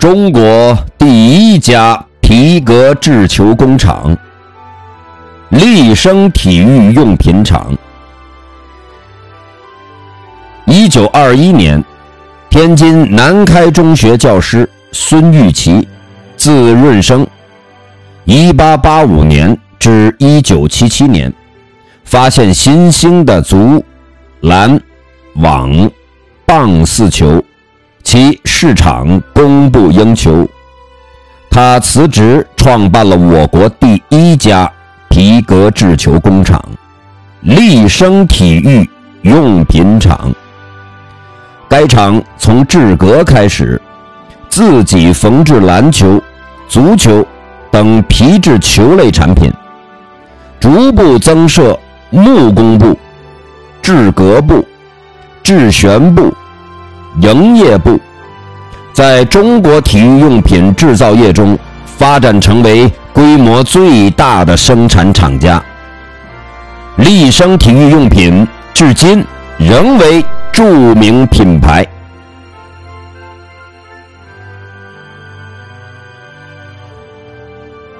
中国第一家皮革制球工厂——立生体育用品厂。一九二一年，天津南开中学教师孙玉琪，字润生。一八八五年至一九七七年，发现新兴的足、篮、网、棒四球。其市场供不应求，他辞职创办了我国第一家皮革制球工厂——立生体育用品厂。该厂从制革开始，自己缝制篮球、足球等皮质球类产品，逐步增设木工部、制革部、制旋部。营业部在中国体育用品制造业中发展成为规模最大的生产厂家。立生体育用品至今仍为著名品牌。